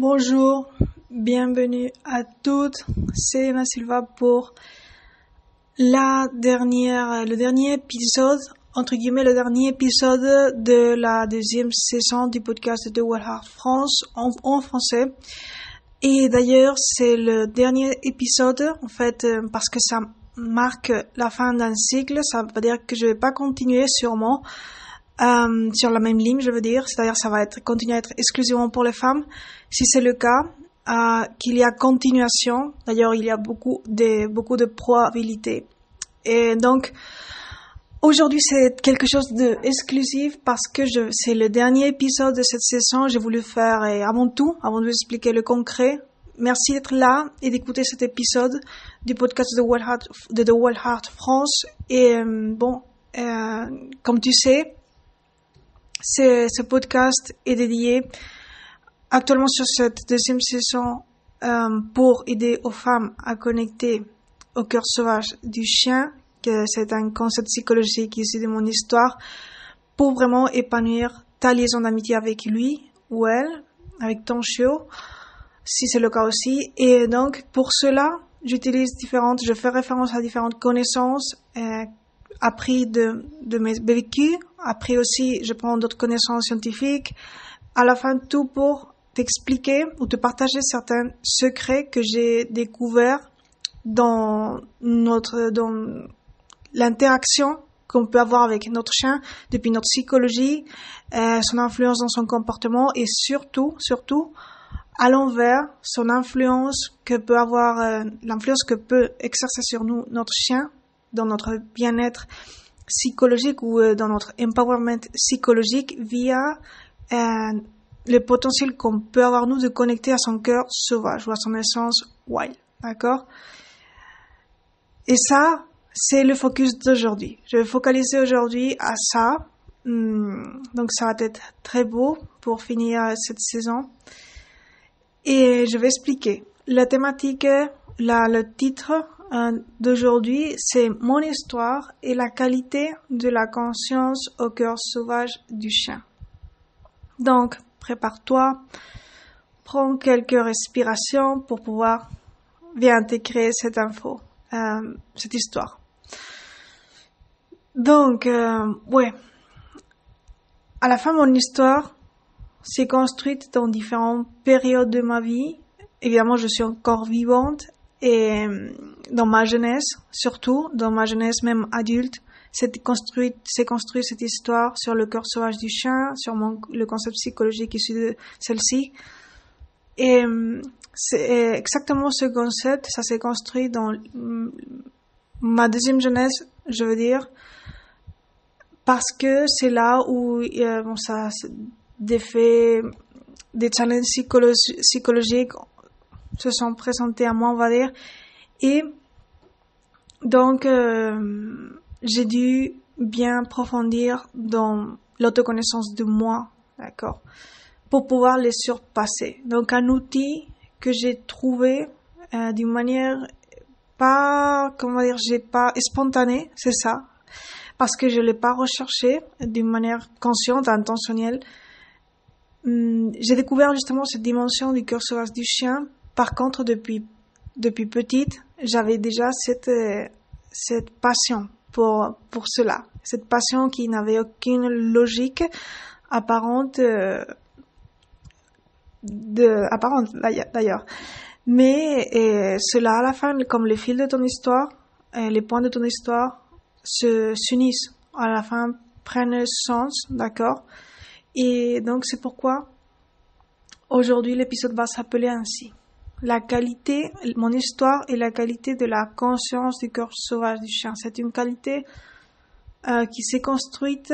Bonjour, bienvenue à toutes. C'est Emma Silva pour la dernière, le dernier épisode, entre guillemets, le dernier épisode de la deuxième saison du podcast de World Heart France en, en français. Et d'ailleurs, c'est le dernier épisode, en fait, euh, parce que ça marque la fin d'un cycle. Ça veut dire que je vais pas continuer sûrement euh, sur la même ligne, je veux dire. C'est-à-dire, ça va être continuer à être exclusivement pour les femmes. Si c'est le cas, euh, qu'il y a continuation. D'ailleurs, il y a beaucoup de beaucoup de probabilités. Et donc, aujourd'hui, c'est quelque chose de exclusif parce que c'est le dernier épisode de cette saison. J'ai voulu faire, et avant tout, avant de vous expliquer le concret, merci d'être là et d'écouter cet épisode du podcast de, World Heart, de The World Heart France. Et euh, bon, euh, comme tu sais, ce podcast est dédié actuellement sur cette deuxième saison euh, pour aider aux femmes à connecter au cœur sauvage du chien, que c'est un concept psychologique issu de mon histoire, pour vraiment épanouir ta liaison d'amitié avec lui ou elle, avec ton chiot, si c'est le cas aussi. Et donc, pour cela, j'utilise différentes, je fais référence à différentes connaissances, euh, appris de, de mes vécus, après aussi je prends d'autres connaissances scientifiques, à la fin tout pour t'expliquer ou te partager certains secrets que j'ai découverts dans notre, dans l'interaction qu'on peut avoir avec notre chien depuis notre psychologie, euh, son influence dans son comportement et surtout, surtout, à l'envers, son influence que peut avoir, euh, l'influence que peut exercer sur nous notre chien dans notre bien-être psychologique ou euh, dans notre empowerment psychologique via euh, le potentiel qu'on peut avoir nous de connecter à son cœur sauvage ou à son essence wild. D'accord? Et ça, c'est le focus d'aujourd'hui. Je vais focaliser aujourd'hui à ça. Hmm, donc ça va être très beau pour finir cette saison. Et je vais expliquer. La thématique, la, le titre euh, d'aujourd'hui, c'est mon histoire et la qualité de la conscience au cœur sauvage du chien. Donc, prépare-toi, prends quelques respirations pour pouvoir bien intégrer cette info, euh, cette histoire. Donc, euh, ouais. À la fin, mon histoire s'est construite dans différentes périodes de ma vie. Évidemment, je suis encore vivante et euh, dans ma jeunesse, surtout, dans ma jeunesse même adulte, c'est construit, c'est construit cette histoire sur le cœur sauvage du chien, sur mon, le concept psychologique issu de celle-ci. Et euh, c'est exactement ce concept, ça s'est construit dans mm, ma deuxième jeunesse, je veux dire, parce que c'est là où euh, bon, ça, des faits, des challenges psychologiques se sont présentés à moi, on va dire. Et donc, euh, j'ai dû bien approfondir dans l'autoconnaissance de moi, d'accord, pour pouvoir les surpasser. Donc, un outil que j'ai trouvé euh, d'une manière pas, comment dire, j'ai pas spontanée, c'est ça, parce que je l'ai pas recherché d'une manière consciente, intentionnelle. Hum, j'ai découvert justement cette dimension du cœur sauvage du chien par contre, depuis, depuis petite, j'avais déjà cette, euh, cette passion pour, pour cela. Cette passion qui n'avait aucune logique apparente, euh, de, apparente d'ailleurs. Mais euh, cela, à la fin, comme le fil de ton histoire, les points de ton histoire se s'unissent. À la fin, prennent sens, d'accord? Et donc, c'est pourquoi aujourd'hui l'épisode va s'appeler ainsi la qualité, mon histoire et la qualité de la conscience du cœur sauvage du chien. C'est une qualité euh, qui s'est construite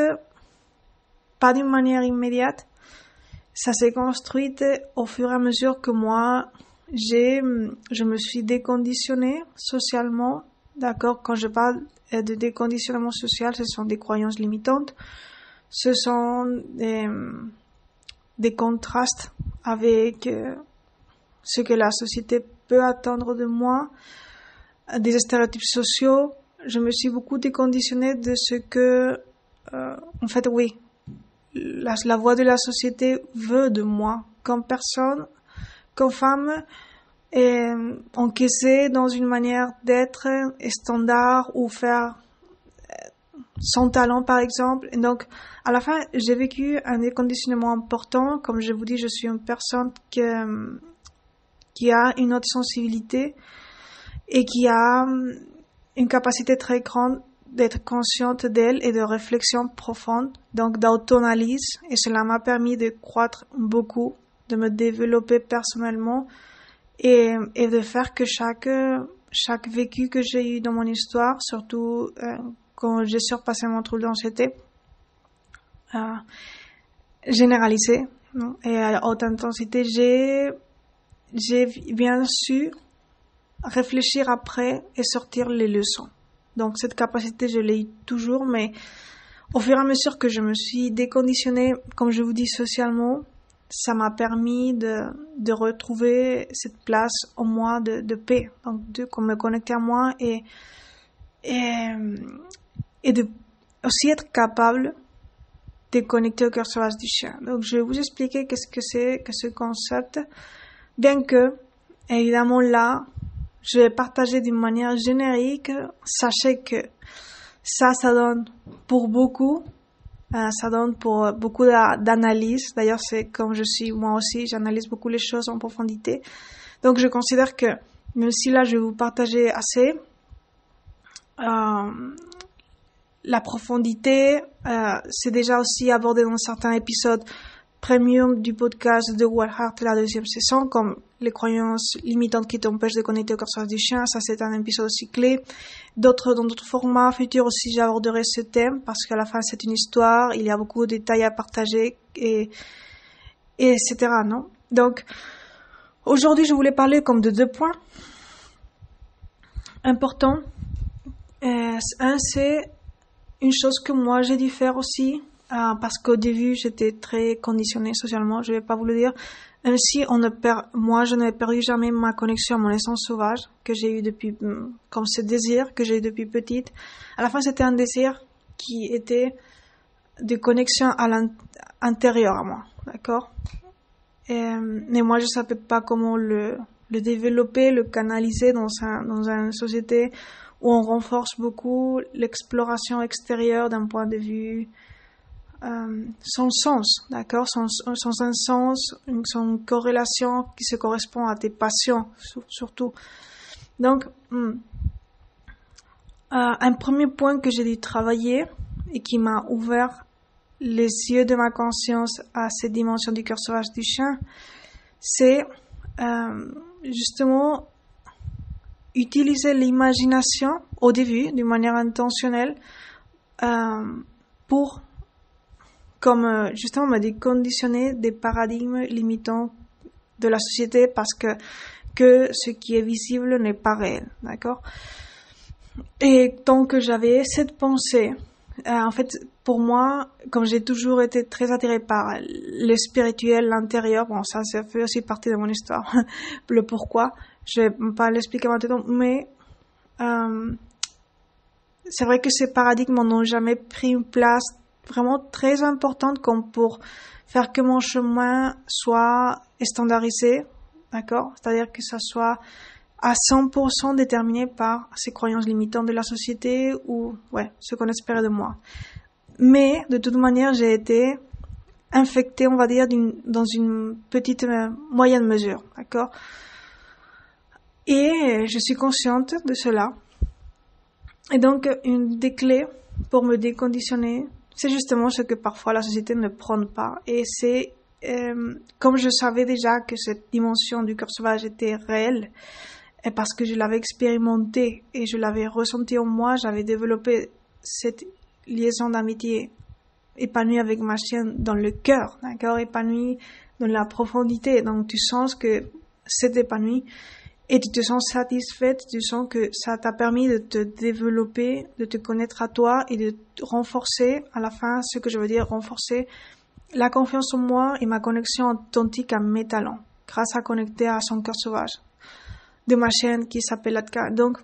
pas d'une manière immédiate. Ça s'est construite au fur et à mesure que moi, j'ai, je me suis déconditionnée socialement. D'accord? Quand je parle de déconditionnement social, ce sont des croyances limitantes. Ce sont des, des contrastes avec euh, ce que la société peut attendre de moi, des stéréotypes sociaux. Je me suis beaucoup déconditionnée de ce que, euh, en fait, oui, la, la voix de la société veut de moi comme personne, comme femme, et encaisser dans une manière d'être standard ou faire euh, son talent par exemple. Et donc, à la fin, j'ai vécu un déconditionnement important. Comme je vous dis, je suis une personne qui, qui a une haute sensibilité et qui a une capacité très grande d'être consciente d'elle et de réflexion profonde, donc d'auto-analyse. Et cela m'a permis de croître beaucoup, de me développer personnellement et, et de faire que chaque, chaque vécu que j'ai eu dans mon histoire, surtout euh, quand j'ai surpassé mon trouble d'anxiété, euh, généralisé et à haute intensité, j'ai, j'ai bien su réfléchir après et sortir les leçons. Donc cette capacité, je l'ai toujours, mais au fur et à mesure que je me suis déconditionnée, comme je vous dis, socialement, ça m'a permis de, de retrouver cette place en moi de, de paix, donc de me connecter à moi et, et, et de aussi être capable de connecter au cœur sauvage du chien. Donc je vais vous expliquer qu'est-ce que c'est que ce concept, bien que évidemment là, je vais partager d'une manière générique. Sachez que ça, ça donne pour beaucoup euh, ça donne pour beaucoup d'analyse. D'ailleurs, c'est comme je suis moi aussi, j'analyse beaucoup les choses en profondité. Donc, je considère que même si là, je vais vous partager assez, euh, la profondité, euh, c'est déjà aussi abordé dans certains épisodes premium du podcast de Heart, la deuxième saison, comme les croyances limitantes qui t'empêchent de connecter au corps du chien. Ça, c'est un épisode aussi clé. D'autres, dans d'autres formats futurs aussi, j'aborderai ce thème parce qu'à la fin, c'est une histoire. Il y a beaucoup de détails à partager et etc. Non? Donc, aujourd'hui, je voulais parler comme de deux points importants. Euh, un, c'est une chose que moi, j'ai dû faire aussi ah, parce qu'au début, j'étais très conditionnée socialement, je vais pas vous le dire. Ainsi, on ne perd, moi, je n'ai perdu jamais ma connexion à mon essence sauvage que j'ai eu depuis, mm, comme ce désir que j'ai eu depuis petite. À la fin, c'était un désir qui était de connexion à l'intérieur à moi, d'accord? mais moi, je savais pas comment le, le développer, le canaliser dans un, dans une société où on renforce beaucoup l'exploration extérieure d'un point de vue euh, son sens, d'accord, son, son, un sens, son corrélation qui se correspond à tes passions, surtout. Donc, hmm, euh, un premier point que j'ai dû travailler et qui m'a ouvert les yeux de ma conscience à cette dimension du cœur sauvage du chien, c'est euh, justement utiliser l'imagination au début, d'une manière intentionnelle, euh, pour comme euh, justement me déconditionner des paradigmes limitants de la société parce que que ce qui est visible n'est pas réel, d'accord? Et tant que j'avais cette pensée, euh, en fait, pour moi, comme j'ai toujours été très attirée par le spirituel, l'intérieur, bon, ça, ça fait aussi partie de mon histoire, le pourquoi, je vais pas l'expliquer maintenant, mais euh, c'est vrai que ces paradigmes n'ont jamais pris une place vraiment très importante comme pour faire que mon chemin soit standardisé, d'accord? C'est-à-dire que ça soit à 100% déterminé par ces croyances limitantes de la société ou ouais, ce qu'on espérait de moi. Mais de toute manière, j'ai été infectée, on va dire, dans une petite euh, moyenne mesure, d'accord? Et je suis consciente de cela. Et donc, une des clés pour me déconditionner, c'est justement ce que parfois la société ne prend pas. Et c'est euh, comme je savais déjà que cette dimension du cœur sauvage était réelle, et parce que je l'avais expérimenté et je l'avais ressenti en moi, j'avais développé cette liaison d'amitié épanouie avec ma chienne dans le cœur, d'accord, épanouie dans la profondité. Donc tu sens que c'est épanoui et tu te sens satisfaite, tu sens que ça t'a permis de te développer, de te connaître à toi et de renforcer, à la fin, ce que je veux dire, renforcer la confiance en moi et ma connexion authentique à mes talents, grâce à connecter à son cœur sauvage de ma chaîne qui s'appelle Atka. Donc,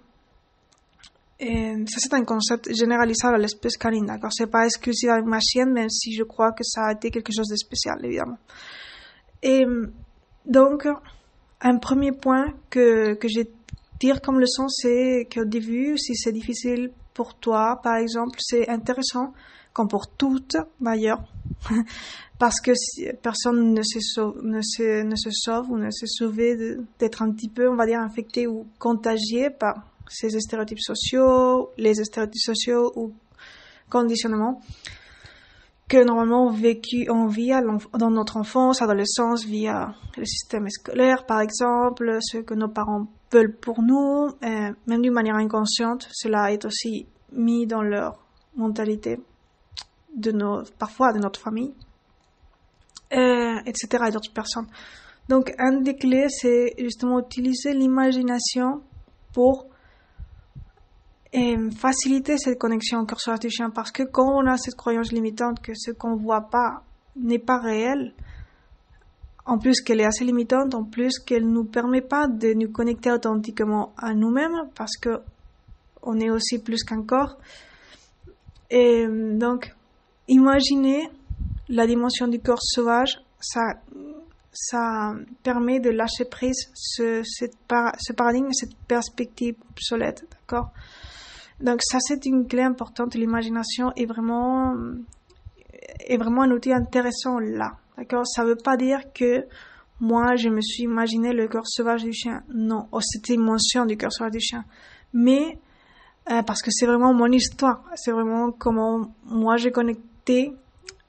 ça c'est un concept généralisable à l'espèce canine, d'accord? C'est pas exclusif avec ma chienne, même si je crois que ça a été quelque chose de spécial, évidemment. Et donc, un premier point que, que j'ai dire comme leçon, c'est qu'au début, si c'est difficile pour toi, par exemple, c'est intéressant, comme pour toutes d'ailleurs, parce que personne ne se, sauve, ne, se, ne se sauve ou ne se sauve d'être un petit peu, on va dire, infecté ou contagié par ces stéréotypes sociaux, les stéréotypes sociaux ou conditionnements que normalement vécu, on vit dans notre enfance, adolescence, via le système scolaire, par exemple, ce que nos parents veulent pour nous, euh, même d'une manière inconsciente, cela est aussi mis dans leur mentalité, de nos, parfois de notre famille, euh, etc., et d'autres personnes. Donc, un des clés, c'est justement utiliser l'imagination pour et faciliter cette connexion au cœur sur chien parce que quand on a cette croyance limitante que ce qu'on voit pas n'est pas réel, en plus qu'elle est assez limitante, en plus qu'elle nous permet pas de nous connecter authentiquement à nous-mêmes parce que on est aussi plus qu'un corps. Et donc, imaginez la dimension du corps sauvage, ça, ça permet de lâcher prise ce, cette ce paradigme, cette perspective obsolète, d'accord? Donc ça, c'est une clé importante. L'imagination est vraiment, est vraiment un outil intéressant là. D'accord? Ça veut pas dire que moi, je me suis imaginé le cœur sauvage du chien. Non, oh, c'était émotion du cœur sauvage du chien. Mais, euh, parce que c'est vraiment mon histoire. C'est vraiment comment moi j'ai connecté,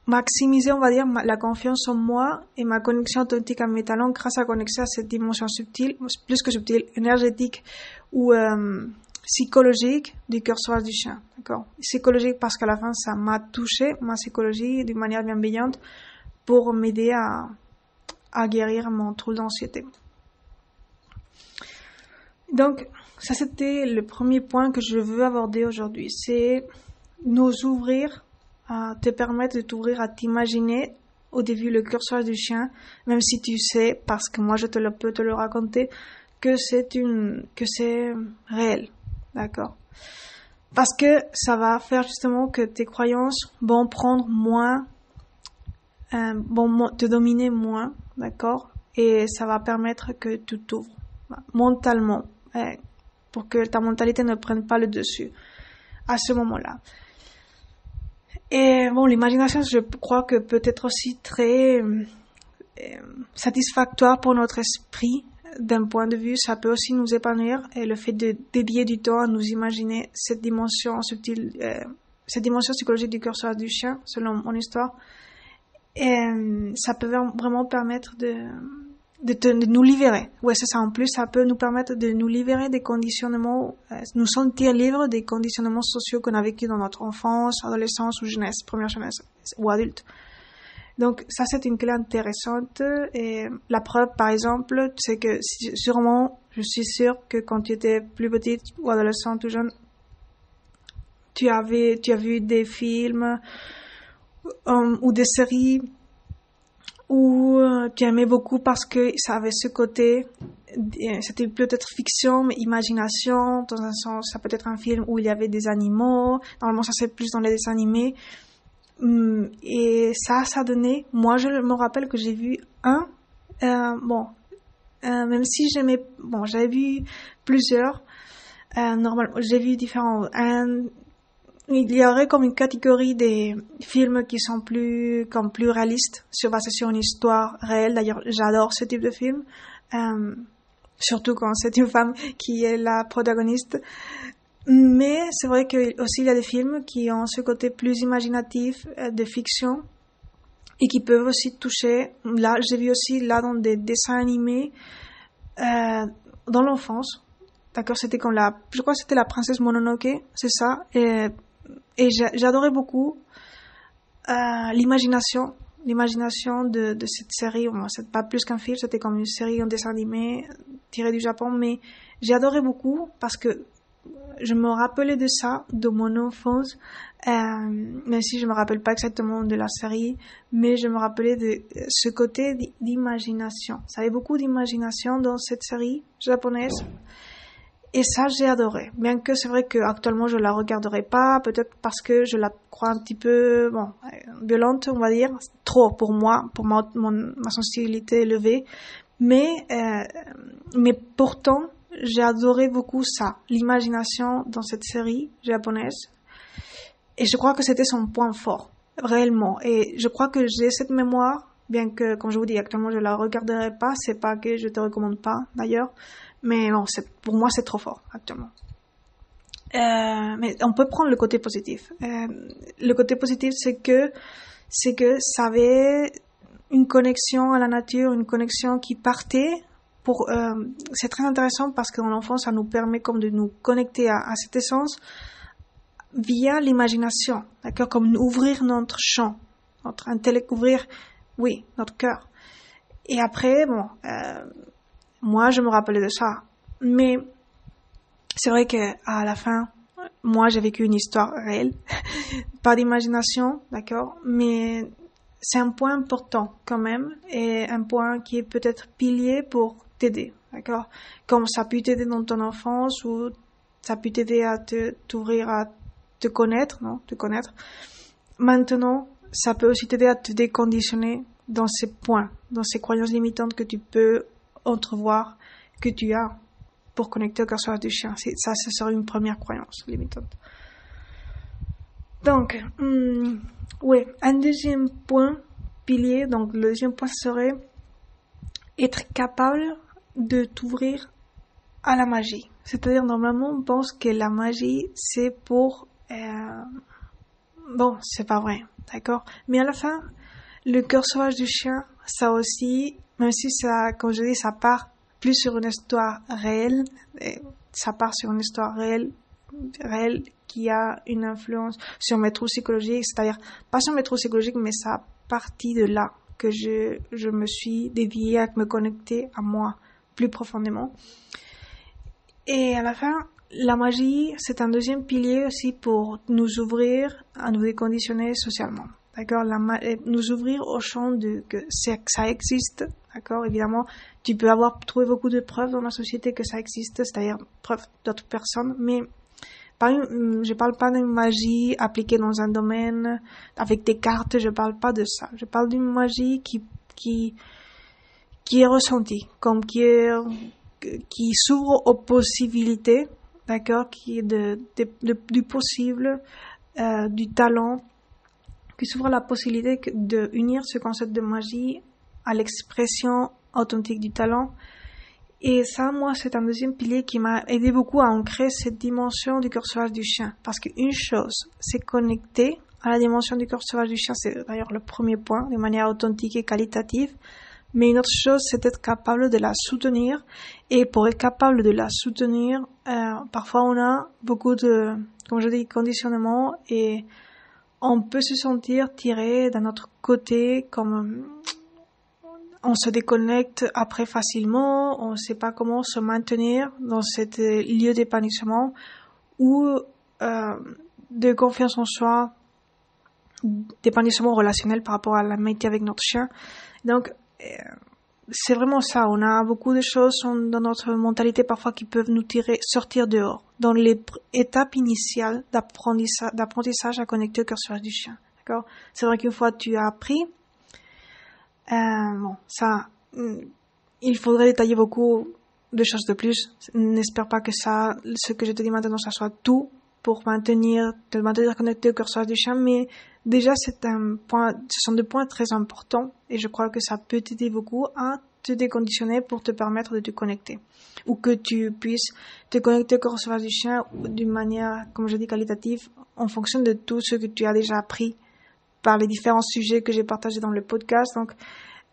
maximiser, on va dire, la confiance en moi et ma connexion authentique à mes talents grâce à connecter à cette dimension subtile, plus que subtile, énergétique ou euh, psychologique du sauvage du chien. D'accord? Psychologique parce qu'à la fin, ça m'a touché, ma psychologie, d'une manière bienveillante, pour m'aider à, guérir mon trouble d'anxiété. Donc, ça c'était le premier point que je veux aborder aujourd'hui. C'est nous ouvrir, à te permettre de t'ouvrir à t'imaginer au début le sauvage du chien, même si tu sais, parce que moi je te le peux te le raconter, que c'est une, que c'est réel. D'accord. Parce que ça va faire justement que tes croyances vont prendre moins, euh, vont te dominer moins, d'accord? Et ça va permettre que tu t'ouvres mentalement, euh, pour que ta mentalité ne prenne pas le dessus à ce moment-là. Et bon, l'imagination, je crois que peut être aussi très euh, satisfactoire pour notre esprit d'un point de vue, ça peut aussi nous épanouir et le fait de dédier du temps à nous imaginer cette dimension subtile, euh, cette dimension psychologique du cœur du chien, selon mon histoire, et, euh, ça peut vraiment permettre de, de, nous libérer. Ouais, c'est ça. En plus, ça peut nous permettre de nous libérer des conditionnements, euh, nous sentir libres des conditionnements sociaux qu'on a vécu dans notre enfance, adolescence ou jeunesse, première jeunesse ou adulte. Donc ça c'est une clé intéressante. Et la preuve par exemple c'est que sûrement je suis sûre que quand tu étais plus petite ou adolescente ou jeune tu avais tu as vu des films euh, ou des séries où euh, tu aimais beaucoup parce que ça avait ce côté euh, c'était peut-être fiction mais imagination dans un sens ça peut être un film où il y avait des animaux. Normalement ça c'est plus dans les dessins animés et ça, ça donnait. Moi, je me rappelle que j'ai vu un. Euh, bon, euh, même si j'aimais. Bon, j'avais vu plusieurs. Euh, normalement, j'ai vu différents. Un, il y aurait comme une catégorie des films qui sont plus comme plus réalistes, sur basés sur une histoire réelle. D'ailleurs, j'adore ce type de film. Surtout quand c'est une femme qui est la protagoniste. Mais c'est vrai qu'il aussi il y a des films qui ont ce côté plus imaginatif euh, de fiction et qui peuvent aussi toucher. Là, j'ai vu aussi là dans des dessins animés euh, dans l'enfance. D'accord, c'était comme la, je crois que c'était la princesse Mononoke, c'est ça. Et, j'adorais beaucoup euh, l'imagination, l'imagination de, de cette série. Bon, c'est pas plus qu'un film, c'était comme une série en dessin animé tiré du Japon, mais adoré beaucoup parce que je me rappelais de ça, de mon enfance, euh, même si je me rappelle pas exactement de la série, mais je me rappelais de ce côté d'imagination. Ça avait beaucoup d'imagination dans cette série japonaise. Et ça, j'ai adoré. Bien que c'est vrai qu'actuellement, je la regarderai pas, peut-être parce que je la crois un petit peu, bon, violente, on va dire. Trop pour moi, pour ma, ma sensibilité élevée. Mais, euh, mais pourtant, j'ai adoré beaucoup ça, l'imagination dans cette série japonaise. Et je crois que c'était son point fort, réellement. Et je crois que j'ai cette mémoire, bien que, comme je vous dis, actuellement, je la regarderai pas. C'est pas que je te recommande pas, d'ailleurs. Mais bon, pour moi, c'est trop fort, actuellement. Euh, mais on peut prendre le côté positif. Euh, le côté positif, c'est que, c'est que ça avait une connexion à la nature, une connexion qui partait pour, euh, c'est très intéressant parce que dans l'enfance, ça nous permet comme de nous connecter à, à cette essence via l'imagination, d'accord, comme ouvrir notre champ, notre intellect, ouvrir, oui, notre cœur. Et après, bon, euh, moi, je me rappelais de ça, mais c'est vrai que à la fin, moi, j'ai vécu une histoire réelle, pas d'imagination, d'accord, mais c'est un point important quand même et un point qui est peut-être pilier pour t'aider, d'accord? Comme ça peut t'aider dans ton enfance ou ça peut t'aider à te t'ouvrir à te connaître, non? Te connaître. Maintenant, ça peut aussi t'aider à te déconditionner dans ces points, dans ces croyances limitantes que tu peux entrevoir, que tu as pour connecter au cœur du chien. Ça, ce serait une première croyance limitante. Donc, hmm, oui, un deuxième point pilier, donc le deuxième point serait être capable de t'ouvrir à la magie. C'est-à-dire, normalement, on pense que la magie, c'est pour... Euh, bon, c'est pas vrai, d'accord? Mais à la fin, le cœur sauvage du chien, ça aussi, même si ça, comme je dis, ça part plus sur une histoire réelle, ça part sur une histoire réelle, réelle qui a une influence sur mes trous psychologiques, c'est-à-dire pas sur mes trous psychologiques, mais ça partie de là que je, je me suis déviée à me connecter à moi plus profondément. Et à la fin, la magie, c'est un deuxième pilier aussi pour nous ouvrir à nous déconditionner socialement. D'accord? Nous ouvrir au champ de que ça existe. D'accord? Évidemment, tu peux avoir trouvé beaucoup de preuves dans la société que ça existe, c'est-à-dire preuves d'autres personnes, mais pas je parle pas d'une magie appliquée dans un domaine avec des cartes, je parle pas de ça. Je parle d'une magie qui, qui, qui est ressentie, comme qui est, qui s'ouvre aux possibilités, d'accord, qui est de, du possible, euh, du talent, qui s'ouvre la possibilité de unir ce concept de magie à l'expression authentique du talent et ça, moi, c'est un deuxième pilier qui m'a aidé beaucoup à ancrer cette dimension du cœur sauvage du chien. Parce qu'une chose, c'est connecter à la dimension du cœur sauvage du chien, c'est d'ailleurs le premier point, de manière authentique et qualitative. Mais une autre chose, c'est d'être capable de la soutenir. Et pour être capable de la soutenir, euh, parfois on a beaucoup de, comme je dis, conditionnement et on peut se sentir tiré d'un autre côté comme on se déconnecte après facilement, on ne sait pas comment se maintenir dans ce lieu d'épanouissement ou euh, de confiance en soi, d'épanouissement relationnel par rapport à la l'amitié avec notre chien. Donc, euh, c'est vraiment ça. On a beaucoup de choses dans notre mentalité parfois qui peuvent nous tirer, sortir dehors, dans les étapes initiales d'apprentissage à connecter au cœur du chien. D'accord? C'est vrai qu'une fois tu as appris, euh, bon, ça, mm, il faudrait détailler beaucoup de choses de plus. N'espère pas que ça, ce que je te dis maintenant, ça soit tout pour maintenir, te maintenir connecté au curseur du chien, mais déjà c'est un point, ce sont des points très importants et je crois que ça peut t'aider beaucoup à te déconditionner pour te permettre de te connecter ou que tu puisses te connecter au curseur du chien d'une manière, comme je dis, qualitative en fonction de tout ce que tu as déjà appris par les différents sujets que j'ai partagés dans le podcast. Donc,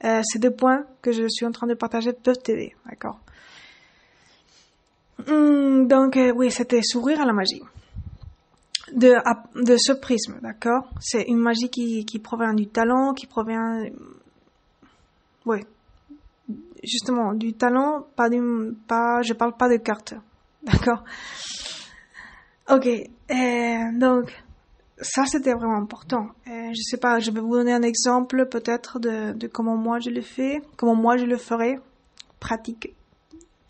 euh, ces deux points que je suis en train de partager peuvent t'aider, d'accord? Hmm, Donc, euh, oui, c'était s'ouvrir à la magie. De, de ce prisme, d'accord? C'est une magie qui, qui provient du talent, qui provient... Oui, justement, du talent, pas du... Pas, je parle pas de cartes, d'accord? Ok, euh, donc ça c'était vraiment important. Euh, je sais pas, je vais vous donner un exemple peut-être de, de comment moi je le fais, comment moi je le ferai pratique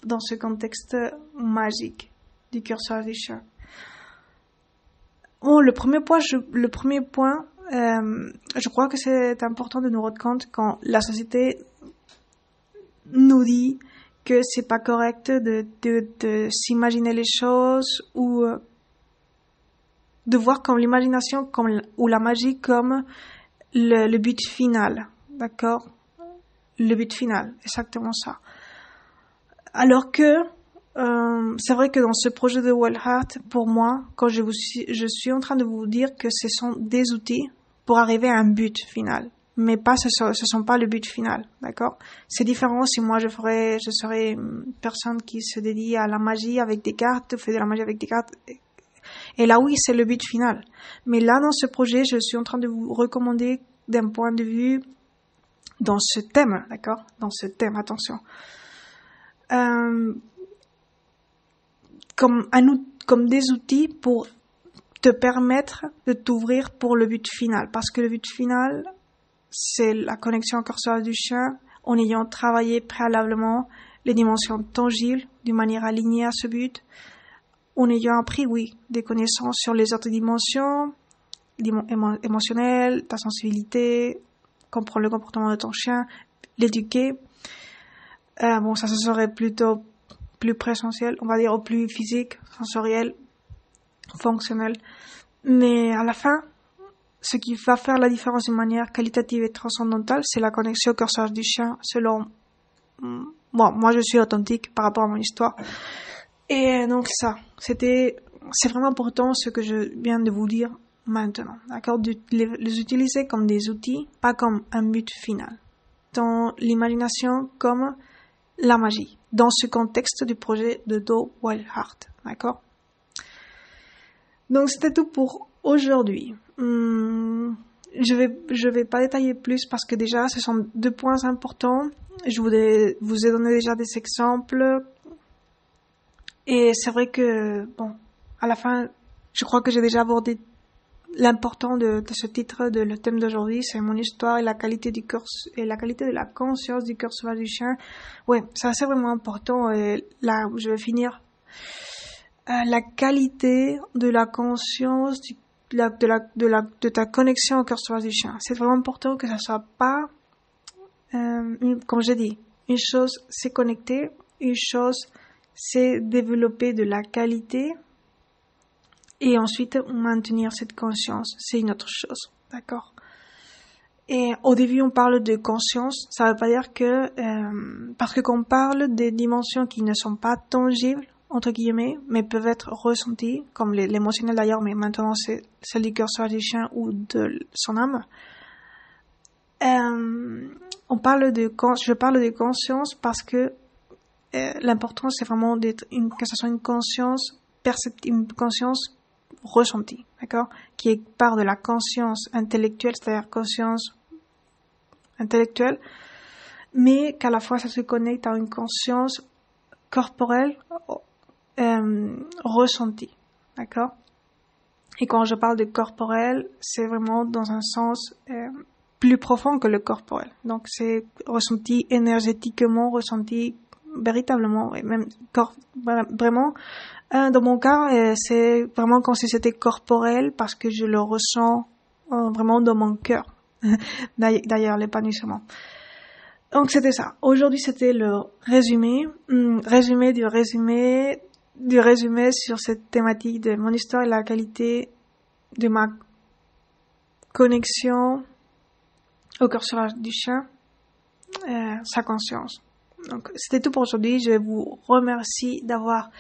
dans ce contexte magique du curseur des chats. Bon, le premier point, je, le premier point, euh, je crois que c'est important de nous rendre compte quand la société nous dit que c'est pas correct de, de, de s'imaginer les choses ou euh, de voir comme l'imagination comme ou la magie comme le, le but final, d'accord? Le but final, exactement ça. Alors que euh, c'est vrai que dans ce projet de Heart, pour moi, quand je, vous suis, je suis en train de vous dire que ce sont des outils pour arriver à un but final, mais pas ce, ce sont pas le but final, d'accord? C'est différent si moi je ferais, je serais une personne qui se dédie à la magie avec des cartes, fait de la magie avec des cartes. Et là, oui, c'est le but final. Mais là, dans ce projet, je suis en train de vous recommander d'un point de vue dans ce thème, d'accord? Dans ce thème, attention. Euh, comme, un, comme des outils pour te permettre de t'ouvrir pour le but final. Parce que le but final, c'est la connexion corporelle du chien en ayant travaillé préalablement les dimensions tangibles d'une manière alignée à ce but, en ayant appris, oui, des connaissances sur les autres dimensions, émotionnelles, ta sensibilité, comprendre le comportement de ton chien, l'éduquer. Euh, bon, ça, ce serait plutôt plus présentiel, on va dire, au plus physique, sensoriel, fonctionnel. Mais à la fin, ce qui va faire la différence d'une manière qualitative et transcendantale, c'est la connexion au curseur du chien, selon bon, moi je suis authentique par rapport à mon histoire. Et donc ça, c'était, c'est vraiment important ce que je viens de vous dire maintenant, d'accord, de les utiliser comme des outils, pas comme un but final. Dans l'imagination comme la magie dans ce contexte du projet de Do Wild Heart. D'accord? Donc c'était tout pour aujourd'hui. Hmm, je vais je vais pas détailler plus parce que déjà ce sont deux points importants. Je voulais, vous ai donné déjà des exemples et c'est vrai que bon à la fin je crois que j'ai déjà abordé l'important de, ce titre, de le thème d'aujourd'hui, c'est mon histoire et la qualité du cœur et la qualité de la conscience du cœur sauvage du chien. Ouais, ça c'est vraiment important. Et là, je vais finir. Euh, la qualité de la conscience de, la, de, la, de, ta connexion au cœur sauvage du chien. C'est vraiment important que ça soit pas, euh, comme j'ai dit, une chose c'est connecter, une chose c'est développer de la qualité et ensuite, maintenir cette conscience, c'est une autre chose. D'accord? Et au début, on parle de conscience. Ça ne veut pas dire que... Euh, parce que quand on parle des dimensions qui ne sont pas tangibles, entre guillemets, mais peuvent être ressenties, comme l'émotionnel d'ailleurs, mais maintenant c'est celle du cœur soit du chien ou de son âme. Euh, on parle de je parle de conscience parce que euh, l'important c'est vraiment d'être une que ce soit une conscience une conscience ressenti, d'accord Qui est part de la conscience intellectuelle, c'est-à-dire conscience intellectuelle, mais qu'à la fois ça se connecte à une conscience corporelle euh, ressentie, d'accord Et quand je parle de corporel, c'est vraiment dans un sens euh, plus profond que le corporel. Donc c'est ressenti énergétiquement, ressenti véritablement, et même vraiment euh, dans mon cas, euh, c'est vraiment si c'était corporel parce que je le ressens euh, vraiment dans mon cœur. D'ailleurs, l'épanouissement. Donc c'était ça. Aujourd'hui, c'était le résumé, hum, résumé du résumé du résumé sur cette thématique de mon histoire et la qualité de ma connexion au cœur sur du chien, euh, sa conscience. Donc c'était tout pour aujourd'hui. Je vous remercie d'avoir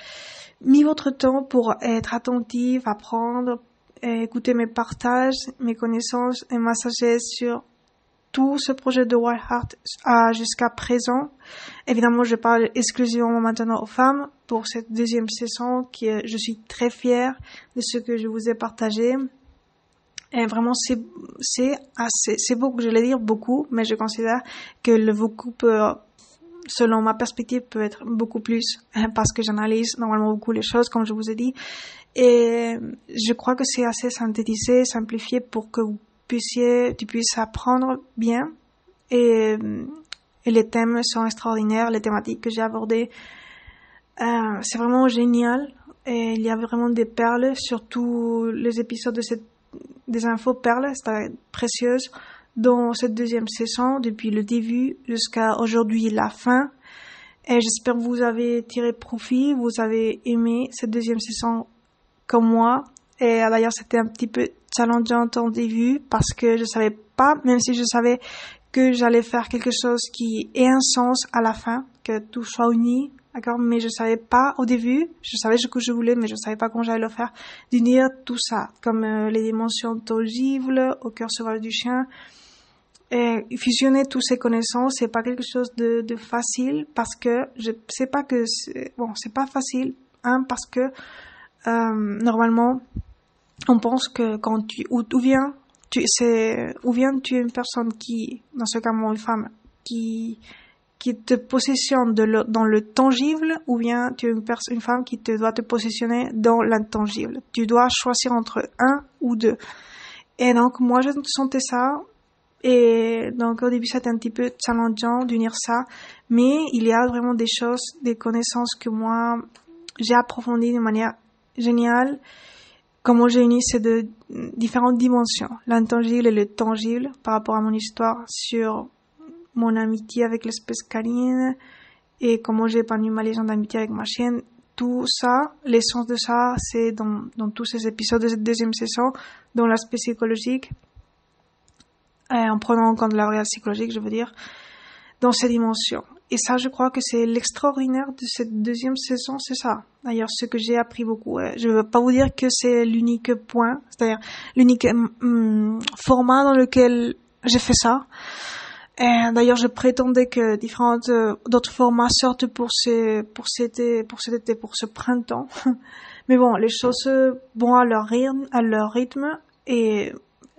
mis votre temps pour être attentive, apprendre, écouter mes partages, mes connaissances et ma sagesse sur tout ce projet de Wild Heart jusqu'à présent. Évidemment, je parle exclusivement maintenant aux femmes pour cette deuxième saison qui je suis très fière de ce que je vous ai partagé. Et vraiment, c'est, c'est c'est beaucoup, je vais dire beaucoup, mais je considère que le beaucoup peut selon ma perspective, peut être beaucoup plus hein, parce que j'analyse normalement beaucoup les choses, comme je vous ai dit. Et je crois que c'est assez synthétisé, simplifié pour que vous puissiez, tu puisses apprendre bien. Et, les thèmes sont extraordinaires, les thématiques que j'ai abordées. Euh, c'est vraiment génial. Et il y a vraiment des perles, surtout les épisodes de cette, des infos perles, c'est précieuses dans cette deuxième saison, depuis le début jusqu'à aujourd'hui la fin. Et j'espère que vous avez tiré profit, vous avez aimé cette deuxième saison comme moi. Et d'ailleurs, c'était un petit peu challengeant au début parce que je savais pas, même si je savais que j'allais faire quelque chose qui ait un sens à la fin, que tout soit uni, d'accord? Mais je savais pas au début, je savais ce que je voulais, mais je savais pas comment j'allais le faire, d'unir tout ça, comme euh, les dimensions tangibles au cœur sauvage du chien. Et fusionner toutes ces connaissances, c'est pas quelque chose de, de facile parce que je sais pas que bon, c'est pas facile, hein, parce que euh, normalement, on pense que quand tu ou, ou bien tu c'est ou bien tu es une personne qui, dans ce cas moi une femme, qui qui te possessionne de le, dans le tangible ou bien tu es une, une femme qui te doit te positionner dans l'intangible. Tu dois choisir entre un ou deux. Et donc moi je sentais ça et donc au début c'était un petit peu challengeant d'unir ça, mais il y a vraiment des choses, des connaissances que moi j'ai approfondies de manière géniale. Comment j'ai uni ces deux différentes dimensions, l'intangible et le tangible par rapport à mon histoire sur mon amitié avec l'espèce canine et comment j'ai épanoui ma légende d'amitié avec ma chienne. Tout ça, l'essence de ça, c'est dans, tous ces épisodes de cette deuxième saison, dans l'aspect psychologique, en prenant en compte la réalité psychologique, je veux dire, dans ces dimensions. Et ça, je crois que c'est l'extraordinaire de cette deuxième saison, c'est ça. D'ailleurs, ce que j'ai appris beaucoup. Euh, je ne veux pas vous dire que c'est l'unique point, c'est-à-dire l'unique hum, format dans lequel j'ai fait ça. D'ailleurs, je prétendais que différentes euh, d'autres formats sortent pour ce pour cet été, pour cet été, pour ce printemps. Mais bon, les choses vont à leur rythme, à leur rythme, et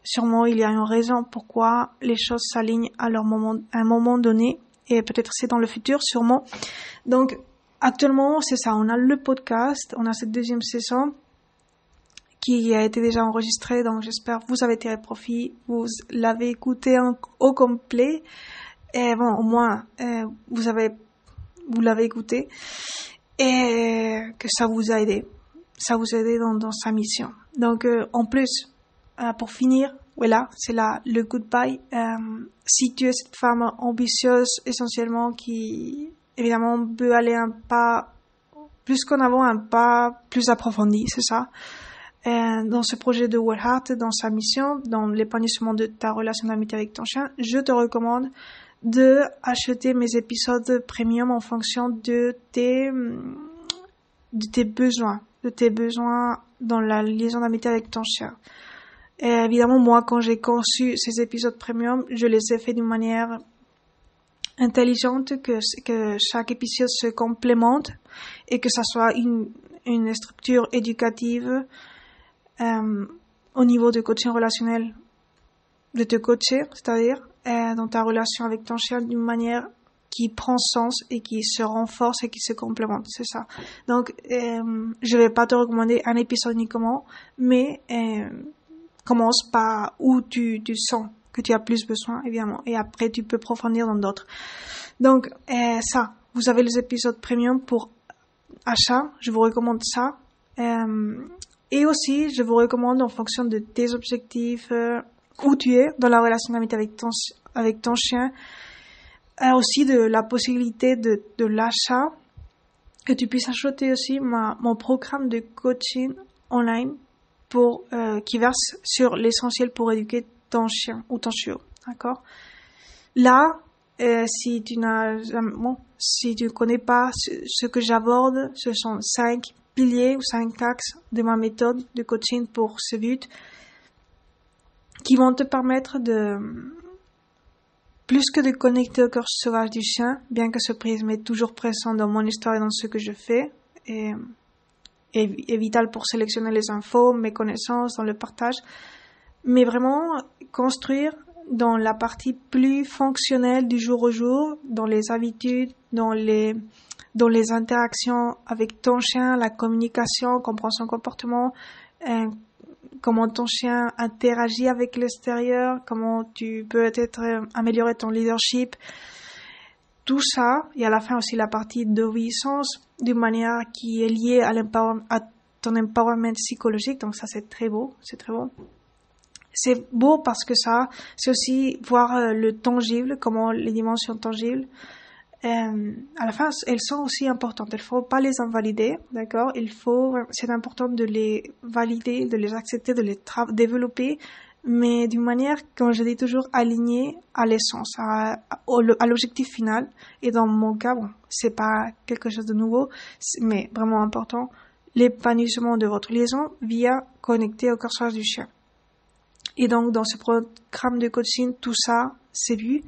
sûrement il y a une raison pourquoi les choses s'alignent à leur moment, à un moment donné, et peut-être c'est dans le futur, sûrement. Donc, actuellement, c'est ça. On a le podcast, on a cette deuxième saison qui a été déjà enregistré, donc j'espère vous avez tiré profit, vous l'avez écouté au complet, et bon, au moins, euh, vous avez, vous l'avez écouté, et que ça vous a aidé, ça vous a aidé dans, dans sa mission. Donc, euh, en plus, euh, pour finir, voilà, c'est là le goodbye. si tu es cette femme ambitieuse, essentiellement, qui, évidemment, veut aller un pas, plus qu'en avant, un pas plus approfondi, c'est ça euh, dans ce projet de Heart, dans sa mission, dans l'épanouissement de ta relation d'amitié avec ton chien, je te recommande de acheter mes épisodes premium en fonction de tes, de tes besoins, de tes besoins dans la liaison d'amitié avec ton chien. Et évidemment, moi, quand j'ai conçu ces épisodes premium, je les ai fait d'une manière intelligente, que, que chaque épisode se complémente et que ça soit une, une structure éducative euh, au niveau de coaching relationnel, de te coacher, c'est-à-dire euh, dans ta relation avec ton chien d'une manière qui prend sens et qui se renforce et qui se complémente, c'est ça. Donc, euh, je vais pas te recommander un épisode uniquement, mais euh, commence par où tu, sens que tu as plus besoin, évidemment, et après tu peux profondir dans d'autres. Donc, euh, ça, vous avez les épisodes premium pour achat, je vous recommande ça. Euh, et aussi, je vous recommande en fonction de tes objectifs, euh, où tu es dans la relation d'amitié avec ton, avec ton chien, aussi de la possibilité de, l'achat, que tu puisses acheter aussi mon programme de coaching online pour, euh, qui verse sur l'essentiel pour éduquer ton chien ou ton chiot. D'accord? Là, euh, si tu n'as bon, si tu connais pas ce, ce que j'aborde, ce sont cinq piliers ou cinq axes de ma méthode de coaching pour ce but qui vont te permettre de plus que de connecter au cœur sauvage du chien, bien que ce prisme est toujours présent dans mon histoire et dans ce que je fais, et est, vital pour sélectionner les infos, mes connaissances, dans le partage, mais vraiment construire dans la partie plus fonctionnelle du jour au jour, dans les habitudes, dans les dans les interactions avec ton chien, la communication, comprendre son comportement, euh, comment ton chien interagit avec l'extérieur, comment tu peux peut-être euh, améliorer ton leadership. Tout ça, et à la fin aussi la partie d'obéissance, d'une manière qui est liée à, ton empowerment psychologique, donc ça c'est très beau, c'est très beau. C'est beau parce que ça, c'est aussi voir euh, le tangible, comment les dimensions tangibles euh, à la fin, elles sont aussi importantes. Il ne faut pas les invalider, d'accord? Il faut, c'est important de les valider, de les accepter, de les développer, mais d'une manière, comme je dis toujours, alignée à l'essence, à, l'objectif final. Et dans mon cas, bon, c'est pas quelque chose de nouveau, mais vraiment important, l'épanouissement de votre liaison via connecter au corsage du chien. Et donc, dans ce programme de coaching, tout ça, c'est vu.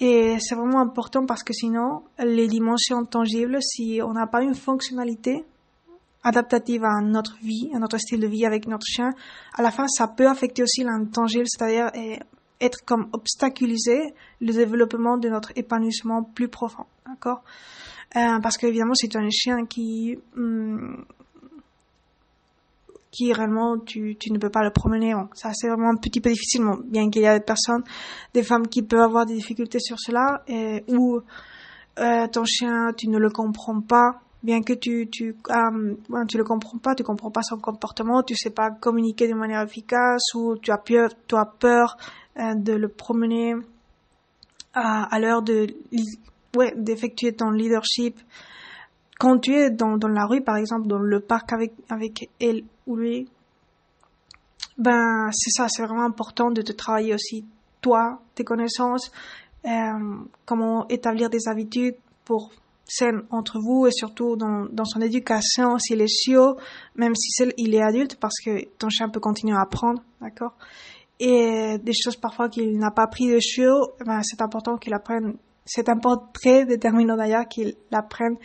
Et c'est vraiment important parce que sinon, les dimensions tangibles, si on n'a pas une fonctionnalité adaptative à notre vie, à notre style de vie avec notre chien, à la fin, ça peut affecter aussi l'intangible, c'est-à-dire être comme obstaculiser le développement de notre épanouissement plus profond, d'accord? Euh, Parce qu'évidemment, as un chien qui hum, qui réellement tu, tu ne peux pas le promener. ça c'est vraiment un petit peu difficile, bien qu'il y a des personnes, des femmes qui peuvent avoir des difficultés sur cela, et, ou euh, ton chien tu ne le comprends pas, bien que tu tu tu le comprends pas, tu comprends pas son comportement, tu sais pas communiquer de manière efficace ou tu as peur, tu as peur euh, de le promener à, à l'heure de ouais d'effectuer ton leadership. Quand tu es dans, dans la rue, par exemple, dans le parc avec, avec elle ou lui, ben, c'est ça, c'est vraiment important de te travailler aussi, toi, tes connaissances, euh, comment établir des habitudes pour saines entre vous et surtout dans, dans son éducation, s'il est chiot, même si il est adulte, parce que ton chien peut continuer à apprendre, d'accord? Et des choses parfois qu'il n'a pas appris de chiot, ben, c'est important qu'il apprenne, c'est important, très déterminant d'ailleurs qu'il apprenne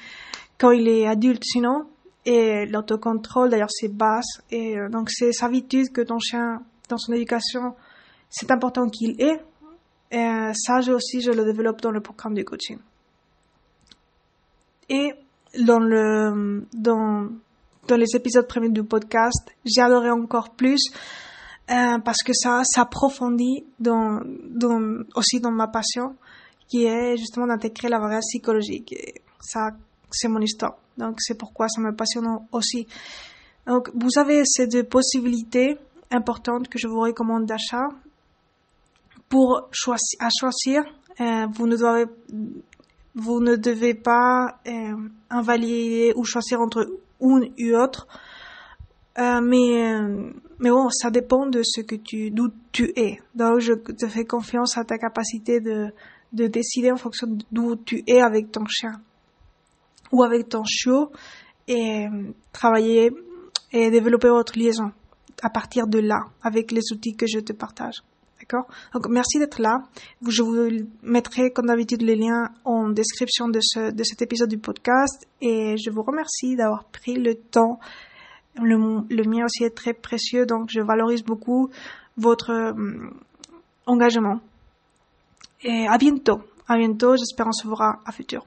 quand il est adulte sinon. Et l'autocontrôle, d'ailleurs, c'est basse. Et euh, donc, c'est sa habitude que ton chien, dans son éducation, c'est important qu'il ait. Et euh, ça, je aussi, je le développe dans le programme de coaching. Et dans le, dans, dans les épisodes premiers du podcast, j'adorerais encore plus euh, parce que ça s'approfondit dans, dans, aussi dans ma passion, qui est justement d'intégrer la variable psychologique. Ça c'est mon histoire. Donc c'est pourquoi ça me passionne aussi. Donc vous avez ces deux possibilités importantes que je vous recommande d'achat. Pour choisir, à choisir, euh, vous ne devez vous ne devez pas euh, invalider ou choisir entre une ou autre. Euh, mais euh, mais bon, ça dépend de ce que tu d'où tu es. Donc je te fais confiance à ta capacité de de décider en fonction d'où tu es avec ton chien ou avec ton chiot et euh, travailler et développer votre liaison à partir de là avec les outils que je te partage. Donc merci d'être là. Je vous mettrai comme d'habitude les liens en description de, ce, de cet épisode du podcast et je vous remercie d'avoir pris le temps. Le, le mien aussi est très précieux donc je valorise beaucoup votre euh, engagement. Et à bientôt. À bientôt. J'espère on se verra à futur.